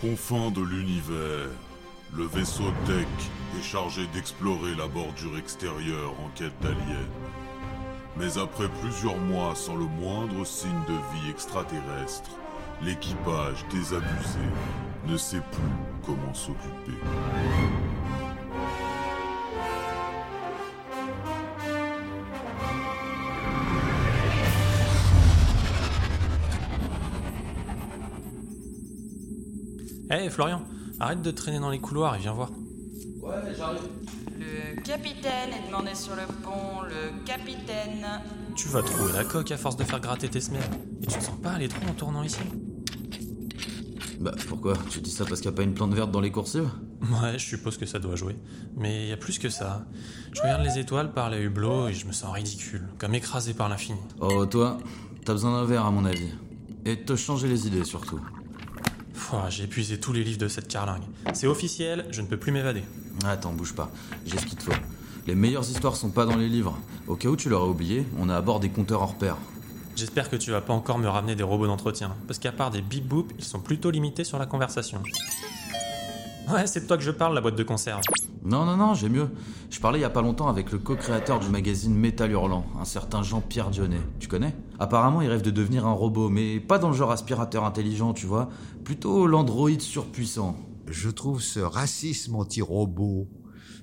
confins de l'univers, le vaisseau Tech est chargé d'explorer la bordure extérieure en quête d'aliens. Mais après plusieurs mois sans le moindre signe de vie extraterrestre, l'équipage désabusé ne sait plus comment s'occuper. Hé Florian, arrête de traîner dans les couloirs et viens voir. Ouais, j'arrive. Le capitaine est demandé sur le pont, le capitaine. Tu vas trouver la coque à force de faire gratter tes semelles. Et tu te sens pas aller trop en tournant ici? Bah pourquoi? Tu dis ça parce qu'il n'y a pas une plante verte dans les coursives? Ouais, je suppose que ça doit jouer. Mais il y a plus que ça. Je regarde les étoiles par les hublots et je me sens ridicule, comme écrasé par l'infini. Oh toi, t'as besoin d'un verre à mon avis. Et de te changer les idées surtout. Pouah, J'ai épuisé tous les livres de cette carlingue. C'est officiel, je ne peux plus m'évader. Attends, bouge pas. J'ai ce qu'il te faut. Les meilleures histoires sont pas dans les livres. Au cas où tu l'aurais oublié, on a à bord des compteurs hors pair. J'espère que tu vas pas encore me ramener des robots d'entretien, parce qu'à part des bip boop, ils sont plutôt limités sur la conversation. Ouais, c'est de toi que je parle, la boîte de conserve. Non, non, non, j'ai mieux. Je parlais il y a pas longtemps avec le co-créateur du magazine Métal Hurlant, un certain Jean-Pierre Dionnet. Tu connais? Apparemment, il rêve de devenir un robot, mais pas dans le genre aspirateur intelligent, tu vois. Plutôt l'androïde surpuissant. Je trouve ce racisme anti-robot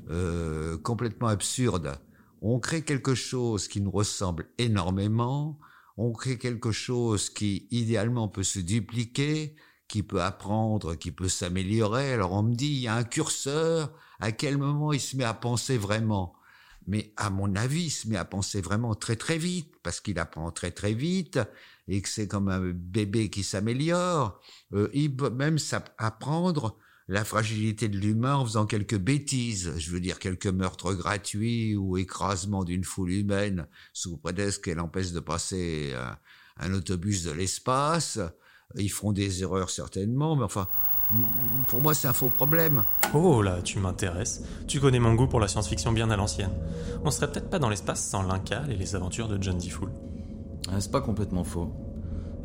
euh, complètement absurde. On crée quelque chose qui nous ressemble énormément, on crée quelque chose qui idéalement peut se dupliquer, qui peut apprendre, qui peut s'améliorer. Alors on me dit, il y a un curseur, à quel moment il se met à penser vraiment? Mais à mon avis, il se met à penser vraiment très très vite, parce qu'il apprend très très vite, et que c'est comme un bébé qui s'améliore. Euh, il peut même apprendre la fragilité de l'humain en faisant quelques bêtises, je veux dire quelques meurtres gratuits ou écrasement d'une foule humaine sous prétexte qu'elle empêche de passer un, un autobus de l'espace. Ils feront des erreurs certainement, mais enfin, pour moi, c'est un faux problème. Oh là, tu m'intéresses. Tu connais mon goût pour la science-fiction bien à l'ancienne. On serait peut-être pas dans l'espace sans l'Incal et les aventures de John D. Fool. c'est pas complètement faux.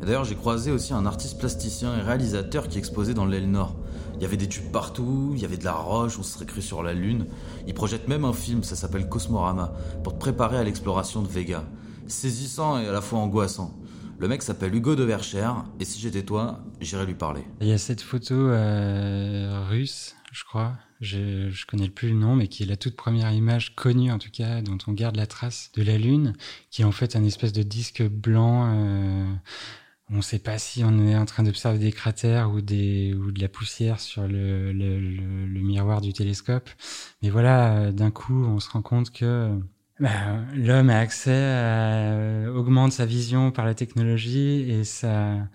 D'ailleurs, j'ai croisé aussi un artiste plasticien et réalisateur qui exposait dans l'aile nord. Il y avait des tubes partout, il y avait de la roche, on se serait cru sur la Lune. Il projette même un film, ça s'appelle Cosmorama, pour te préparer à l'exploration de Vega. Saisissant et à la fois angoissant. Le mec s'appelle Hugo de Verchères, et si j'étais toi, j'irais lui parler. Il y a cette photo euh, russe, je crois, je, je connais plus le nom, mais qui est la toute première image connue en tout cas, dont on garde la trace de la Lune, qui est en fait un espèce de disque blanc. Euh, on ne sait pas si on est en train d'observer des cratères ou, des, ou de la poussière sur le, le, miroir du télescope. Mais voilà, euh, d'un coup, on se rend compte que bah, l'homme a accès, à, augmente sa vision par la technologie et ça,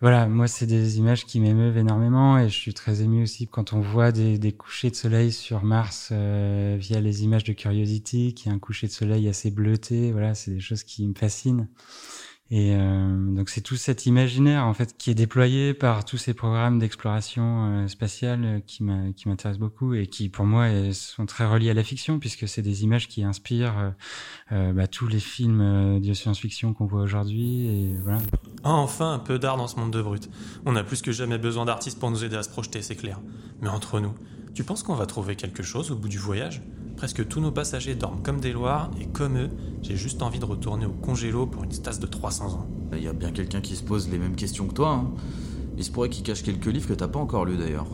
voilà, moi c'est des images qui m'émeuvent énormément et je suis très ému aussi quand on voit des, des couchers de soleil sur Mars euh, via les images de Curiosity, qui est un coucher de soleil assez bleuté. Voilà, c'est des choses qui me fascinent. Et euh, donc c'est tout cet imaginaire en fait qui est déployé par tous ces programmes d'exploration euh, spatiale euh, qui m'intéressent beaucoup et qui pour moi sont très reliés à la fiction puisque c'est des images qui inspirent bah, tous les films de science-fiction qu'on voit aujourd'hui et voilà. Enfin un peu d'art dans ce monde de brut. On a plus que jamais besoin d'artistes pour nous aider à se projeter, c'est clair. Mais entre nous, tu penses qu'on va trouver quelque chose au bout du voyage? Presque tous nos passagers dorment comme des loirs, et comme eux, j'ai juste envie de retourner au congélo pour une stase de 300 ans. Il y a bien quelqu'un qui se pose les mêmes questions que toi. Hein. Il se pourrait qu'il cache quelques livres que t'as pas encore lus d'ailleurs.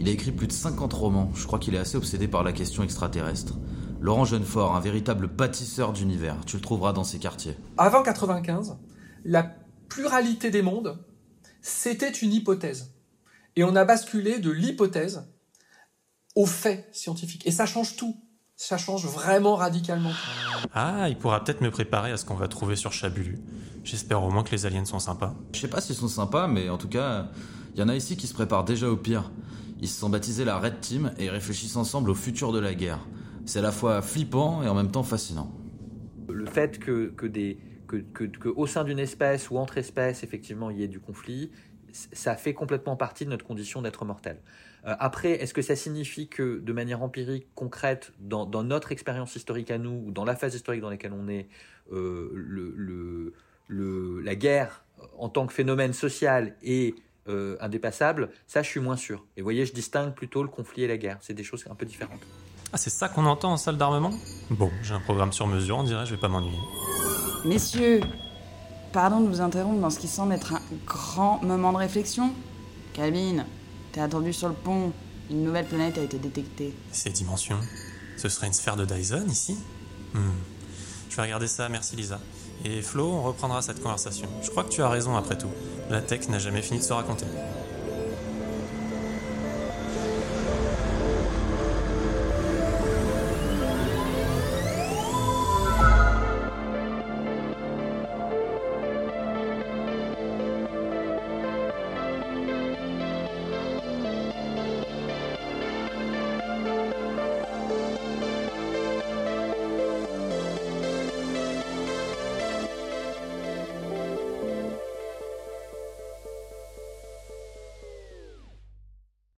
Il a écrit plus de 50 romans, je crois qu'il est assez obsédé par la question extraterrestre. Laurent Jeunefort, un véritable bâtisseur d'univers, tu le trouveras dans ces quartiers. Avant 95, la pluralité des mondes, c'était une hypothèse. Et on a basculé de l'hypothèse au fait scientifique. Et ça change tout ça change vraiment radicalement. Ah, il pourra peut-être me préparer à ce qu'on va trouver sur Chabulu. J'espère au moins que les aliens sont sympas. Je sais pas s'ils sont sympas, mais en tout cas, il y en a ici qui se préparent déjà au pire. Ils se sont baptisés la Red Team et réfléchissent ensemble au futur de la guerre. C'est à la fois flippant et en même temps fascinant. Le fait que, que des, que, que, au sein d'une espèce ou entre espèces, effectivement, il y ait du conflit, ça fait complètement partie de notre condition d'être mortel. Euh, après, est-ce que ça signifie que de manière empirique, concrète, dans, notre expérience historique à nous, ou dans la phase historique dans laquelle on est, euh, le, la guerre en tant que phénomène social est euh, indépassable, ça je suis moins sûr. Et vous voyez, je distingue plutôt le conflit et la guerre. C'est des choses un peu différentes. Ah, c'est ça qu'on entend en salle d'armement? Bon, j'ai un programme sur mesure, on dirait, je vais pas m'ennuyer. Messieurs, pardon de vous interrompre dans ce qui semble être un grand moment de réflexion. Calvin, t'es attendu sur le pont. Une nouvelle planète a été détectée. Ces dimensions Ce serait une sphère de Dyson ici Hmm. Je vais regarder ça, merci Lisa. Et Flo, on reprendra cette conversation. Je crois que tu as raison après tout. La tech n'a jamais fini de se raconter.